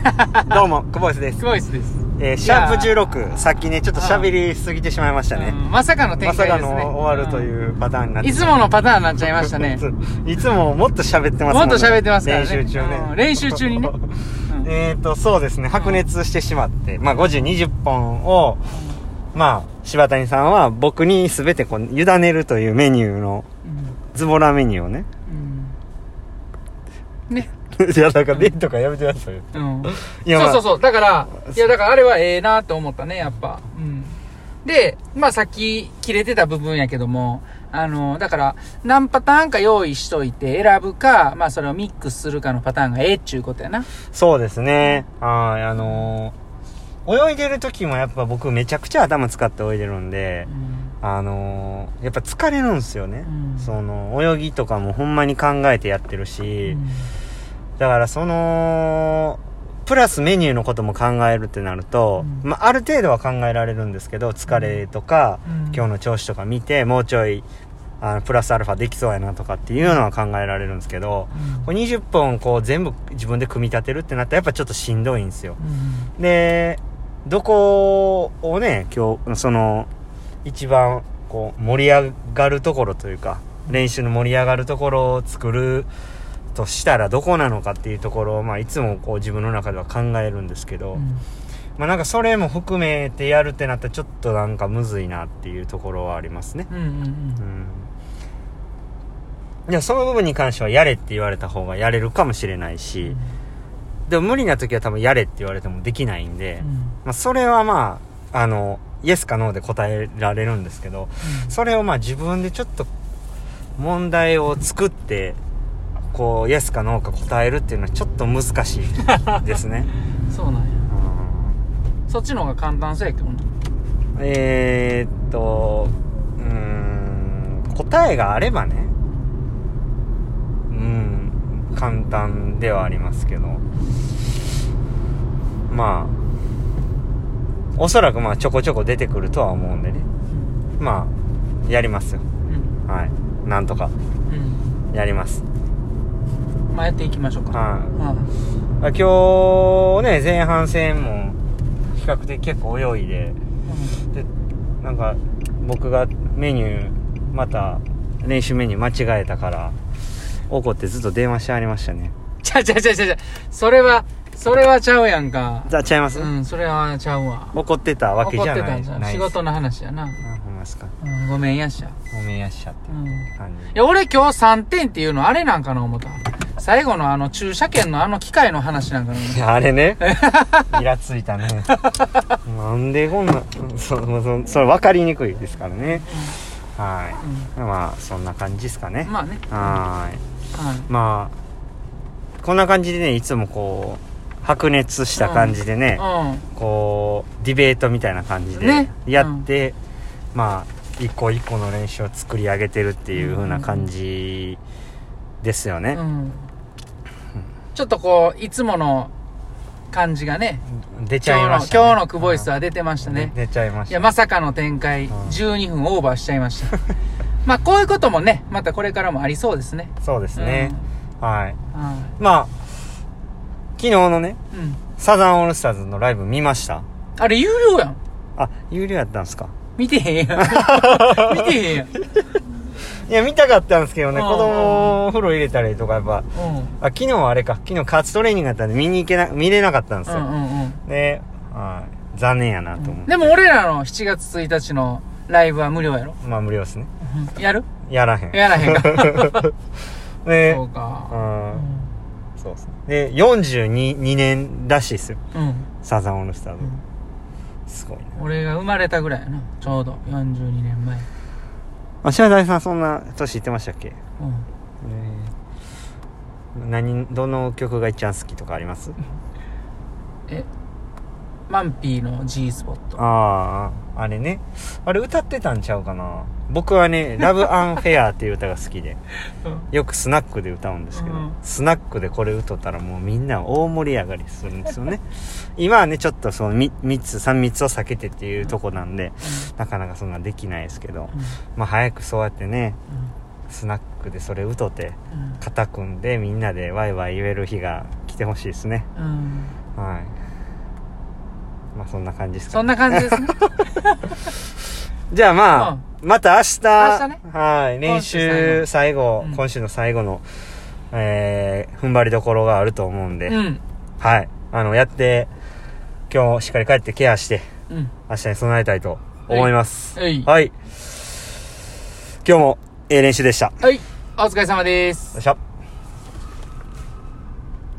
どうも、久保井ですですです。えーシャープ16、さっきね、ちょっと喋りすぎてしまいましたね。うんまさかの展まさか開ですね。の終わるというパターンになっていつものパターンになっちゃいましたね。いつももっと喋ってますもっと喋ってますからね。練習中ねうん。練習中にね。うんえっと、そうですね、白熱してしまって、まあ、5時20本を、まあ、柴谷さんは僕に全てこう、委ねるというメニューの、ズボラメニューをね。うんね。いや、だから、デートかやめてくださいよ。うん。いや、まあそうそうそう。だから、いや、だからあれはええなって思ったね、やっぱ。うん。で、まあさっき切れてた部分やけども、あの、だから、何パターンか用意しといて選ぶか、まあそれをミックスするかのパターンがええっちゅうことやな。そうですね。はい、あのー泳いでる時もやっぱ僕めちゃくちゃ頭使って泳いでるんでう、ん。あのーやっぱ疲れるんですよね。うんその、泳ぎとかもほんまに考えてやってるし、うんだからその、プラスメニューのことも考えるってなると、うん。まあ、ある程度は考えられるんですけど、疲れとか、うん。今日の調子とか見て、もうちょい、あの、プラスアルファできそうやなとかっていうのは考えられるんですけど、これ20本こう全部自分で組み立てるってなったらやっぱちょっとしんどいんですよ。うん。で、どこをね、今日、その、一番こう盛り上がるところというか、練習の盛り上がるところを作るとしたらどこなのかっていうところを、まあいつもこう自分の中では考えるんですけど、うん。まあなんかそれも含めてやるってなったらちょっとなんかむずいなっていうところはありますね。うんうんうんうん。その部分に関してはやれって言われた方がやれるかもしれないし、でも無理な時は多分やれって言われてもできないんで、まあ、それはまあ、あの、イエスかノーで答えられるんですけど、それをまあ自分でちょっと問題を作って、こう、イエスかノーか答えるっていうのはちょっと難しいですね。う んそうなんや。うんそっちの方が簡単そうやけどな。えー、っと、うーん、答えがあればね、うん、簡単ではありますけど、まあ、おそらくまあちょこちょこ出てくるとは思うんでね。まあ、やりますよ。うん。はい。なんとか、うん。やります。まあやっていきましょうか。は今日ね、前半戦も、比較的結構泳いで、でなんか僕がメニューまた練習メニュー間違えたから怒ってずっと電話してありましたねちゃうちゃうちゃうちゃうちゃう。それは、それはちゃうやんか。じゃあちゃいます、うん、それはちゃうわ。怒ってたわけじゃない怒ってたんじゃん。ない仕事の話やな。あほんまですかうん、ごめんやっしゃ。ごめんやっしゃってうん。いや、俺今日3点っていうのあれなんかな思った。最後のあの駐車券のあの機械の話なんかな思っいやあれね。イラついたね。なんでこんなそそそれ分かりにくいですからね。はい、まあそんな感じですかね。た。まあね。ははい。いまあこんな感じでねいつもこう白熱した感じでね、うん。こうディベートみたいな感じでね。やって、まあ一個一個の練習を作り上げてるっていう風な感じですよね、うん。ちょっとこう、いつもの感じがね、出ちゃいました、ね、今日のクボイスは出てましたね。出ちゃいましたいや、まさかの展開、うん12分オーバーしちゃいました。まあ、こういうこともね、またこれからもありそうですね。そうですね、はいうん。はまあ昨日のねい。うん。サザンオールスターズのライブ見ましたあれ、有料やん。あ有料やったんですか？見てへんやん。見てへんやん。いや見たかったんですけどねうん子供お風呂入れたりとかやっぱうん。あ昨日はあれか昨日加圧トレーニングだったんで見に行けな見れなかったんですよ、うんうんうん。で、はい、残念やなと思う、でも俺らの7月1日のライブは無料やろ？まあ無料ですねうんやる？やらへんやらへんか。でそうか。うんそうですねで42 2年らしいですようん。うん。サザンオールスターズ、うんすごいな俺が生まれたぐらいやな。ちょうど42年前。あ島谷さんそんな年言ってましたっけ、うん。えー何どの曲が一番好きとかあります？え、マンピーの G スポット。あああれね。あれ歌ってたんちゃうかな。僕はね「ラブアンフェア」っていう歌が好きで。よくスナックで歌うんですけど、うん。スナックでこれ歌ったらもうみんな大盛り上がりするんですよね。今はねちょっとその 3, つ3密を避けてっていうとこなんでなかなかそんなできないですけど。まあ早くそうやってねスナックでそれ歌って肩組んでみんなでワイワイ言える日が来てほしいですね。うん。うん。はい。まあそんな感じですかそんな感じですね。じゃあまあ、また明日、明日ねはい、練習最後、うん今週の最後の、えー、踏ん張りどころがあると思うんで、うん。はい。あの、やって、今日しっかり帰ってケアして、うん。明日に備えたいと思います。はい。はい。今日も、ええ練習でした。よはい。お疲れ様ですい。しょ。